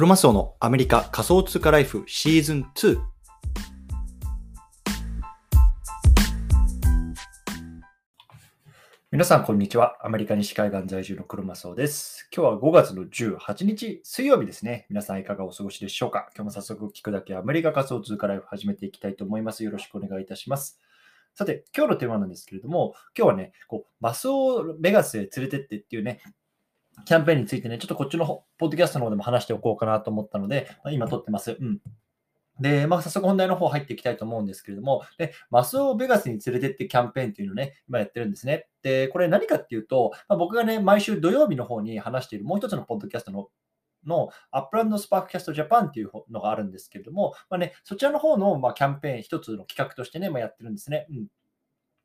クロマスオのアメリカ仮想通貨ライフシーズン2。皆さん、こんにちは。アメリカ西海岸在住のクロマスオです。今日は5月の18日水曜日ですね。皆さんいかがお過ごしでしょうか？今日も早速聞くだけアメリカ仮想通貨ライフ始めていきたいと思います。よろしくお願いいたします。さて、今日のテーマなんですけれども、今日はね、こうマスをベガスへ連れてってっていうね、キャンペーンについてね、ちょっとこっちのポッドキャストの方でも話しておこうかなと思ったので、まあ、今撮ってます。うん。で、まあ、早速本題の方入っていきたいと思うんですけれども、で、マスをベガスに連れてってキャンペーンっていうのをね、今やってるんですね。で、これ何かっていうと、まあ、僕がね、毎週土曜日の方に話しているもう一つのポッドキャストのアップランドスパークキャストジャパンっていうのがあるんですけれども、まあね、そちらの方の、ま、キャンペーン一つの企画としてね、まあ、やってるんですね。うん。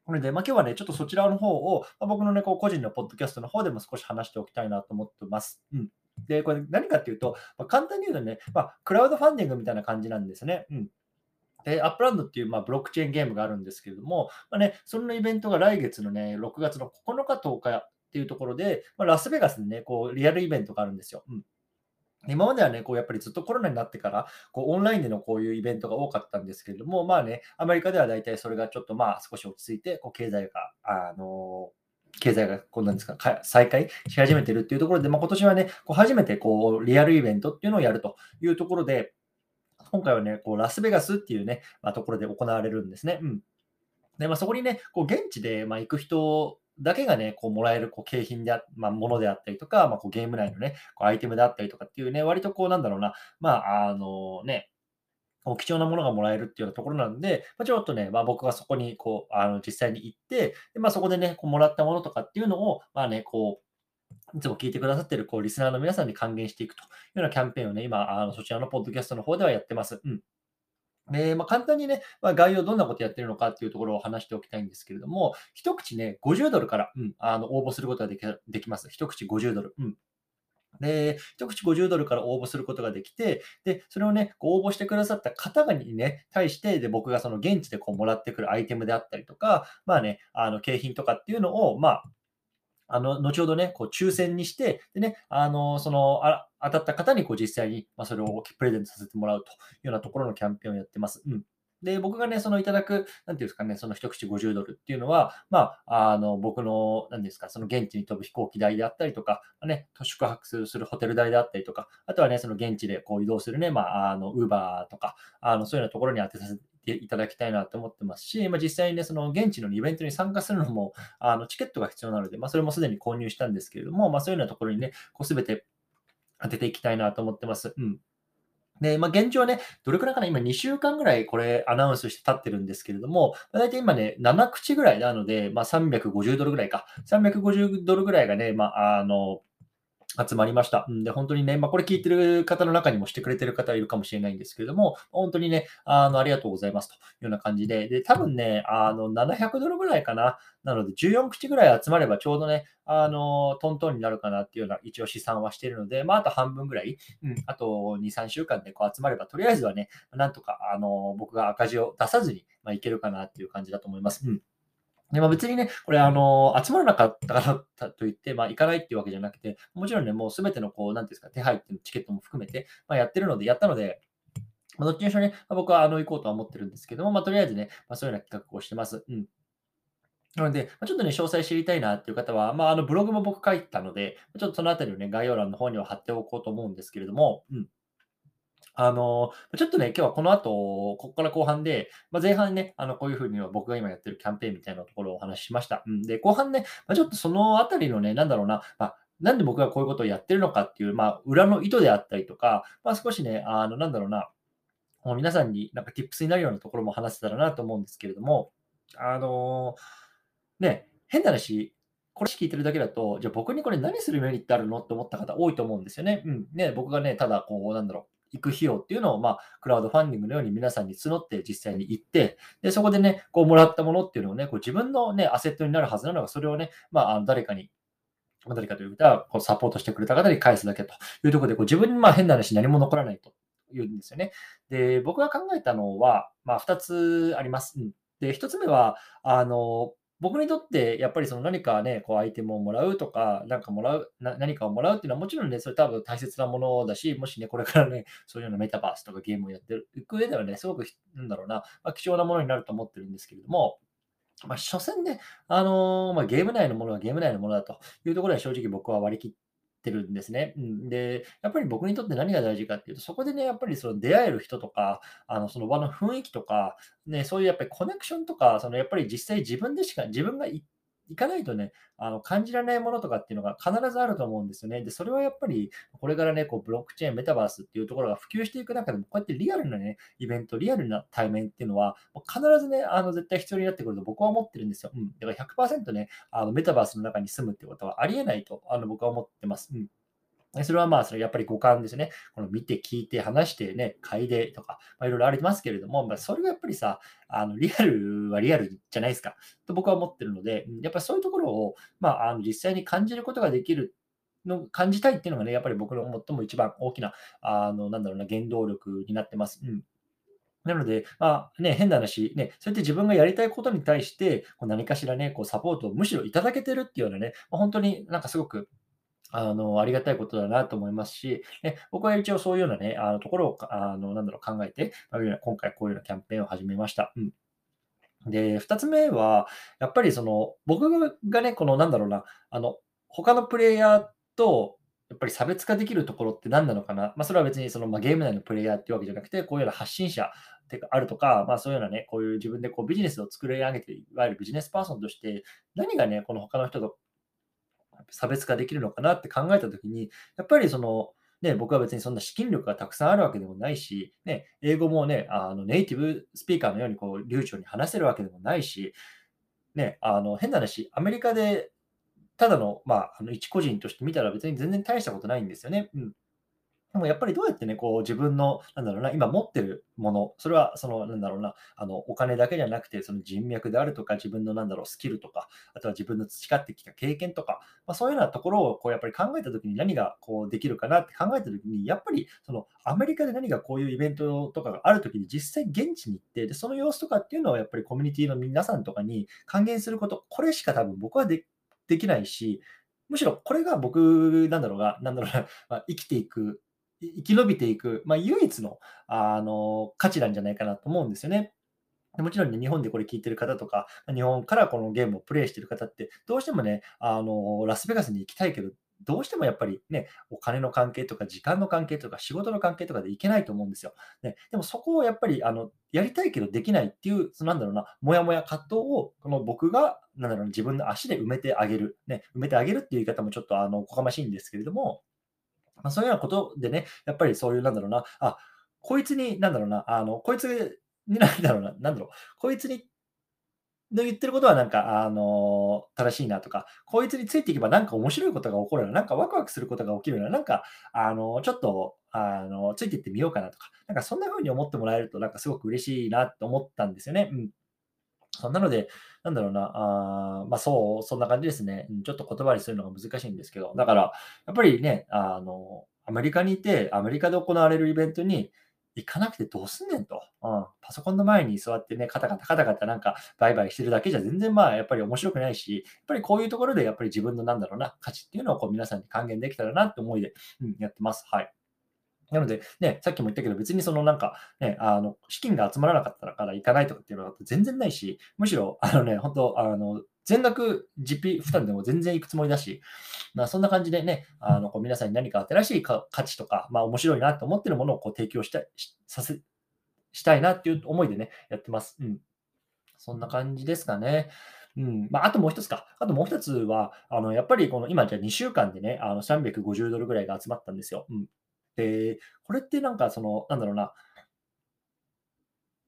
なので、まあ、今日はね、ちょっとそちらの方を、ま、僕のね、こう個人のポッドキャストの方でも少し話しておきたいなと思ってます。うん。で、これ何かっていうと、ま、簡単に言うとね、まあ、クラウドファンディングみたいな感じなんですね。うん。で、アップランドっていう、まあ、ブロックチェーンゲームがあるんですけれども、まあね、そのイベントが来月のね、6月の9日、10日っていうところで、まあ、ラスベガスにね、こう、リアルイベントがあるんですよ。うん。今まではね、こうやっぱりずっとコロナになってから、こうオンラインでのこういうイベントが多かったんですけれども、まあね、アメリカでは大体それがちょっとまあ少し落ち着いて、こう経済が、あの経済がこうなんですかか再開し始めてるっていうところで、まあ、今年はね、こう初めてこうリアルイベントっていうのをやるというところで、今回はね、こうラスベガスっていうね、まあ、ところで行われるんですね。うん。で、まあ、そこにね、こう現地でまあ行く人だけがね、こうもらえるこう景品であ、まあ、ものであったりとか、まあ、こうゲーム内のね、こうアイテムであったりとかっていうね、割とこうなんだろうな、まあ、あのね、貴重なものがもらえるっていうようなところなんで、まあ、ちょっとね、まあ、僕はそこにこうあの実際に行って、でまあ、そこでね、こうもらったものとかっていうのを、まあね、こう、いつも聞いてくださってるこうリスナーの皆さんに還元していくというようなキャンペーンをね、今、あのそちらのポッドキャストの方ではやってます。うん。で、まあ、簡単にね、まあ、概要どんなことやってるのかっていうところを話しておきたいんですけれども、一口ね、50ドルから、うん、あの応募することができできます。一口50ドル。うん。で、一口50ドルから応募することができて、で、それをね、応募してくださった方にね、対して、で、僕がその現地でこうもらってくるアイテムであったりとか、まあね、あの、景品とかっていうのを、まあ、あの、後ほどね、こう抽選にして、でね、あの、その、あ当たった方にこう実際に、まあ、それをプレゼントさせてもらうというようなところのキャンペーンをやってます。うん。で、僕がね、そのいただく、なんていうんですかね、その一口50ドルっていうのは、まあ、あの、僕の、なんですか、その現地に飛ぶ飛行機代であったりとか、ね、宿泊するホテル代であったりとか、あとはね、その現地でこう移動するね、まあ、あの、ウーバーとか、あの、そういうようなところに当てさせていただきたいなと思ってますし、まあ、実際にね、その現地のイベントに参加するのも、あの、チケットが必要なので、まあ、それもすでに購入したんですけれども、まあ、そういうようなところにね、こう、すべて当てていきたいなと思ってます。うん。で、まあ、現状はね、どれくらいかな、今2週間ぐらいこれアナウンスして経ってるんですけれども、大体今ね、7口ぐらいなので、まあ、350ドルぐらいか。350ドルぐらいがね、まあ、あの、集まりました。んで、本当にね、まあ、これ聞いてる方の中にもしてくれてる方いるかもしれないんですけれども、本当にね、あの、ありがとうございますというような感じで、で、多分ね、あの、700ドルぐらいかな。なので、14口ぐらい集まればちょうどね、あの、トントンになるかなっていうような一応試算はしているので、まあ、あと半分ぐらい、うん、あと2、3週間でこう集まれば、とりあえずはね、なんとか、あの、僕が赤字を出さずに、まあ、いけるかなっていう感じだと思います。うん。でまあ、別にね、これ、あの、集まらなかったからといって、まあ、行かないっていうわけじゃなくて、もちろんね、もうすべての、こう、なんていうんですか、手配っていうチケットも含めて、まあ、やってるので、やったので、まあ、どっちにしろね、まあ、僕はあの行こうとは思ってるんですけども、まあ、とりあえずね、まあ、そういうような企画をしてます。うん。なので、ま、ちょっとね、詳細知りたいなっていう方は、まあ、あのブログも僕書いたので、ちょっとそのあたりをね、概要欄の方には貼っておこうと思うんですけれども、うん。あの、ちょっとね、今日はこの後、ここから後半で、まあ、前半ね、あの、こういうふうには僕が今やってるキャンペーンみたいなところをお話ししました。うん、で、後半ね、まあ、ちょっとそのあたりのね、なんだろうな、まあ、なんで僕がこういうことをやってるのかっていう、まあ、裏の意図であったりとか、まあ、少しね、あの、なんだろうな、もう皆さんになんか tips になるようなところも話せたらなと思うんですけれども、あのね、変な話、これ聞いてるだけだと、じゃあ僕にこれ何するメリットあるのって思った方多いと思うんですよね。うん。ね、僕がね、ただこう、なんだろう、行く費用っていうのを、まあ、クラウドファンディングのように皆さんに募って実際に行って、で、そこでね、こう、もらったものっていうのをね、こう自分のね、アセットになるはずなのが、それをね、まあ、誰かに、誰かというか、こうサポートしてくれた方に返すだけというところで、こう自分にまあ変な話何も残らないというんですよね。で、僕が考えたのは、まあ、2つあります。で、1つ目は、あの、僕にとってやっぱりその何かね、こうアイテムをもらうとか、なんかもらう、な何かをもらうっていうのはもちろんね、それ多分大切なものだし、もしね、これからね、そういうようなメタバースとかゲームをやっていく上ではね、すごく、なんだろうな、まあ、貴重なものになると思ってるんですけれども、まあ、所詮ね、あの、まあ、ゲーム内のものはゲーム内のものだというところは正直僕は割り切ってるんですね。うん、で、やっぱり僕にとって何が大事かっていうと、そこでね、やっぱりその出会える人とか、あの、その場の雰囲気とか、ね、そういうやっぱりコネクションとか、そのやっぱり実際自分でしか、自分が行っ行かないとね、あの、感じられないものとかっていうのが必ずあると思うんですよね。で、それはやっぱり、これからね、こう、ブロックチェーン、メタバースっていうところが普及していく中でも、こうやってリアルなね、イベント、リアルな対面っていうのは、必ずね、あの、絶対必要になってくると僕は思ってるんですよ。うん。だから100%ね、あの、メタバースの中に住むってことはありえないと、あの、僕は思ってます。うん。それはまあ、それやっぱり五感ですね。この見て、聞いて、話してね、嗅いでとか、まあ、いろいろありますけれども、まあ、それがやっぱりさ、あのリアルはリアルじゃないですか、と僕は思ってるので、やっぱりそういうところを、まあ、あの実際に感じることができるの感じたいっていうのがね、やっぱり僕の最も一番大きな、あの、なんだろうな、原動力になってます。うん。なので、まあね、変な話、ね、そうやって自分がやりたいことに対して、こう何かしらね、こうサポートをむしろいただけてるっていうようなね、まあ、本当になんかすごくあの、ありがたいことだなと思いますし、ね、僕は一応そういうようなね、あのところをあの、なんだろう、考えて、今回こういうようなキャンペーンを始めました。うん。で、2つ目は、やっぱりその、僕がね、このなんだろうな、あの、他のプレイヤーと、やっぱり差別化できるところって何なのかな？まあ、それは別にその、まあ、ゲーム内のプレイヤーっていうわけじゃなくて、こういうような発信者てかあるとか、まあ、そういうようなね、こういう自分でこうビジネスを作り上げて、いわゆるビジネスパーソンとして、何がね、この他の人と差別化できるのかなって考えたときに、やっぱりその、ね、僕は別にそんな資金力がたくさんあるわけでもないし、ね、英語もね、あのネイティブスピーカーのようにこう流暢に話せるわけでもないし、ね、あの変な話、アメリカでただの,、まあ、あの一個人として見たら別に全然大したことないんですよね。うんでもやっぱりどうやってね、こう自分の、なんだろうな、今持ってるもの、それはその、なんだろうな、あのお金だけじゃなくて、その人脈であるとか、自分のなんだろう、スキルとか、あとは自分の培ってきた経験とか、まあ、そういうようなところをこうやっぱり考えたときに何がこうできるかなって考えたときに、やっぱりそのアメリカで何がこういうイベントとかがあるときに実際現地に行って、でその様子とかっていうのはやっぱりコミュニティの皆さんとかに還元すること、これしか多分僕はでできないし、むしろこれが僕なんだろうが、なんだろうな、まあ、生きていく生き延びていく、まあ、唯一のあの価値なんじゃないかなと思うんですよね。もちろんね、日本でこれ聞いてる方とか、日本からこのゲームをプレイしてる方って、どうしてもね、あのラスベガスに行きたいけど、どうしてもやっぱりね、お金の関係とか、時間の関係とか、仕事の関係とかで行けないと思うんですよ。ね、でもそこをやっぱりあのやりたいけどできないっていう、そのなんだろうな、もやもや葛藤をこの僕がなんだろう自分の足で埋めてあげる、ね、埋めてあげるっていう言い方もちょっとあのおこがましいんですけれども、まあ、そういうようなことでね、やっぱりそういう、なんだろうな、あ、こいつに、なんだろうな、あの、こいつになんだろうな、なんだろう、こいつにの言ってることはなんか、あの、正しいなとか、こいつについていけばなんか面白いことが起こるような、なんかワクワクすることが起きるような、なんか、あの、ちょっと、あの、ついていってみようかなとか、なんかそんな風に思ってもらえると、なんかすごく嬉しいなと思ったんですよね。うん。そんなので、なんだろうな、あまあそう、そんな感じですね。ちょっと言葉にするのが難しいんですけど、だから、やっぱりね、あの、アメリカにいて、アメリカで行われるイベントに行かなくてどうすんねんと。うん、パソコンの前に座ってね、カタカタカタカタなんかバイバイしてるだけじゃ全然まあやっぱり面白くないし、やっぱりこういうところでやっぱり自分のなんだろうな、価値っていうのをこう皆さんに還元できたらなって思いで、うん、やってます。はい。なので、ね、さっきも言ったけど、別にそのなんか、ね、あの、資金が集まらなかったから行かないとかっていうのは全然ないし、むしろ、あのね、本当あの、全額実費負担でも全然行くつもりだし、まあ、そんな感じでね、あのこう皆さんに何か新しい価値とか、まあ、面白いなと思ってるものをこう提供したいさせしたいなっていう思いでね、やってます。うん。そんな感じですかね。うんまあ、あともう一つか。あともう一つは、あのやっぱりこの今、じゃ2週間でね、あの350ドルぐらいが集まったんですよ。うん、で、これってなんかその、なんだろうな、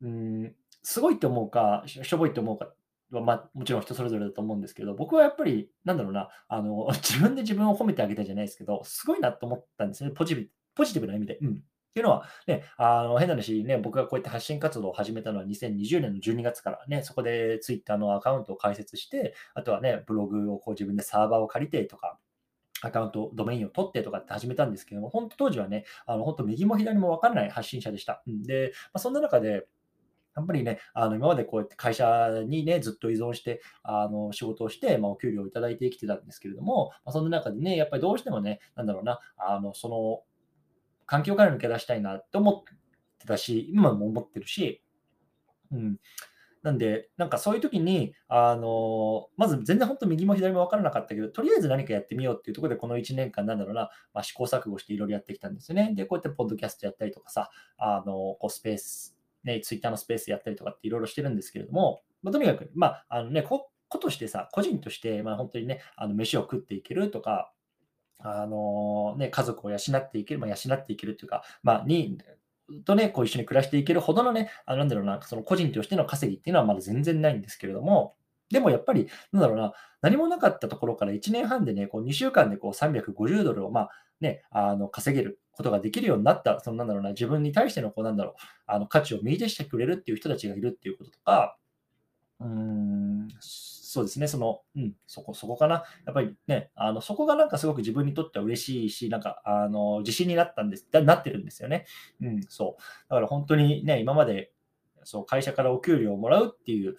うん、すごいって思うか、しょぼいって思うかは、まあ、もちろん人それぞれだと思うんですけど、僕はやっぱり、なんだろうな、あの、自分で自分を褒めてあげたじゃないですけど、すごいなと思ったんですね。ポジティブポジティブな意味で。うん。っていうのは、ね、あの変な話、ね、僕がこうやって発信活動を始めたのは2020年の12月からね、そこで Twitter のアカウントを開設して、あとはね、ブログをこう自分でサーバーを借りてとか、アカウント、ドメインを取ってとかって始めたんですけども、本当当時はね、あの本当右も左も分からない発信者でした。で、まあ、そんな中で、やっぱりね、あの今までこうやって会社にね、ずっと依存してあの仕事をして、まあ、お給料をいただいて生きてたんですけれども、まあ、その中でね、やっぱりどうしてもね、なんだろうな、あのその環境から抜け出したいなと思ってたし、今も思ってるし、うん、なんで、なんかそういう時に、あのまず全然本当右も左も分からなかったけど、とりあえず何かやってみようっていうところで、この1年間、なんだろうな、まあ、試行錯誤していろいろやってきたんですよね。で、こうやってポッドキャストやったりとかさ、あのこうスペース、ね、ツイッターのスペースやったりとかっていろいろしてるんですけれども、まあ、とにかく、まあ、あのね、こことしてさ、個人として、まあ、本当にね、あの飯を食っていけるとか、あのね、家族を養っていける、まあ、養っていけるっていうか、まあ、に、とね、こう一緒に暮らしていけるほどのね、あなんだろうな、その個人としての稼ぎっていうのはまだ全然ないんですけれども、でもやっぱり、なんだろうな、何もなかったところから1年半でね、こう2週間でこう350ドルを、まあね、あの稼げることができるようになった、そのなんだろうな、自分に対してのこうなんだろう、あの価値を見出してくれるっていう人たちがいるっていうこととか、うーん、そうですね、その、うん、そこ、そこかな。やっぱりね、あの、そこがなんかすごく自分にとっては嬉しいし、なんか、あの、自信になったんです、なってるんですよね。うん、そう。だから本当にね、今まで、そう、会社からお給料をもらうっていう、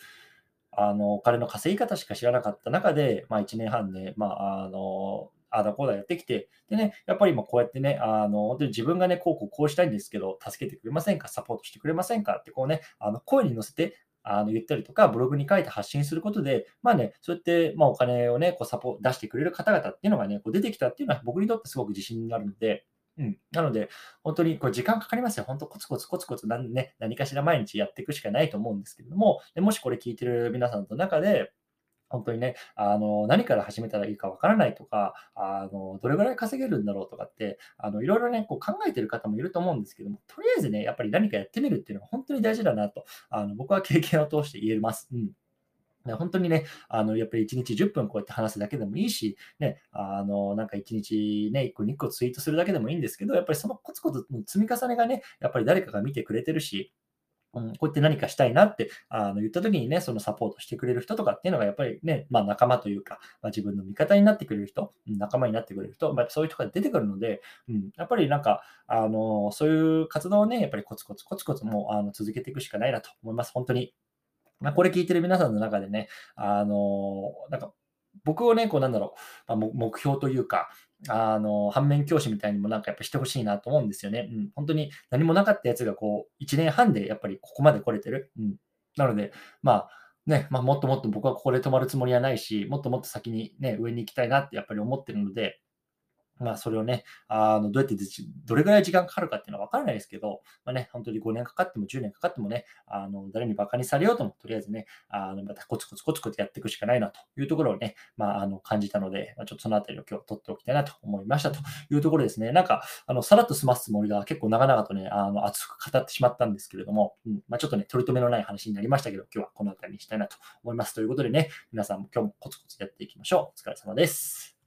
あの、お金の稼ぎ方しか知らなかった中で、まあ、1年半で、まあ、あの、あだこうだやってきて、でね、やっぱり今こうやってね、あの、本当に自分がね、こうこうこうしたいんですけど、助けてくれませんか？サポートしてくれませんか？ってこうね、あの声に乗せて、あの言ったりとか、ブログに書いて発信することで、まあね、そうやって、まあ、お金をね、こうサポ出してくれる方々っていうのがね、こう出てきたっていうのは僕にとってすごく自信になるので、うん、なので、本当にこう時間かかりますよ。本当コツコツコツコツ何,、ね、何かしら毎日やっていくしかないと思うんですけれども、でもしこれ聞いてる皆さんの中で、本当にね、あの、何から始めたらいいかわからないとか、あの、どれぐらい稼げるんだろうとかって、あの、いろいろね、こう考えてる方もいると思うんですけども、とりあえずね、やっぱり何かやってみるっていうのは本当に大事だなと、あの、僕は経験を通して言えます。うん。本当にね、あの、やっぱり1日10分こうやって話すだけでもいいし、ね、あの、なんか1日ね、1個2個ツイートするだけでもいいんですけど、やっぱりそのコツコツの積み重ねがね、やっぱり誰かが見てくれてるし、うん、こうやって何かしたいなってあの言った時にね、そのサポートしてくれる人とかっていうのがやっぱりね、まあ仲間というか、まあ、自分の味方になってくれる人、仲間になってくれる人、まあ、そういう人が出てくるので、うん、やっぱりなんか、あの、そういう活動をね、やっぱりコツコツコツコツもあの続けていくしかないなと思います。本当に。まあ、これ聞いてる皆さんの中でね、あの、なんか僕をね、こうなんだろう、まあ、目標というか、あの、反面教師みたいにもなんかやっぱしてほしいなと思うんですよね。うん、本当に何もなかったやつがこう、1年半でやっぱりここまで来れてる。うん、なので、まあ、ね、まあ、もっともっと僕はここで止まるつもりはないし、もっともっと先にね、上に行きたいなってやっぱり思ってるので、まあ、それをね、あのどうやってどれぐらい時間かかるかっていうのは分からないですけど、まあね、本当に5年かかっても10年かかってもね、あの誰に馬鹿にされようとも、とりあえずね、あのまたコツコツコツコツやっていくしかないなというところをね、まあ、あの感じたので、まあ、ちょっとそのあたりを今日取っておきたいなと思いましたというところですね。なんか、あのさらっと済ますつもりが結構長々とね、あの熱く語ってしまったんですけれども、うんまあ、ちょっとね、取り留めのない話になりましたけど、今日はこのあたりにしたいなと思います。ということでね、皆さんも今日もコツコツやっていきましょう。お疲れ様です。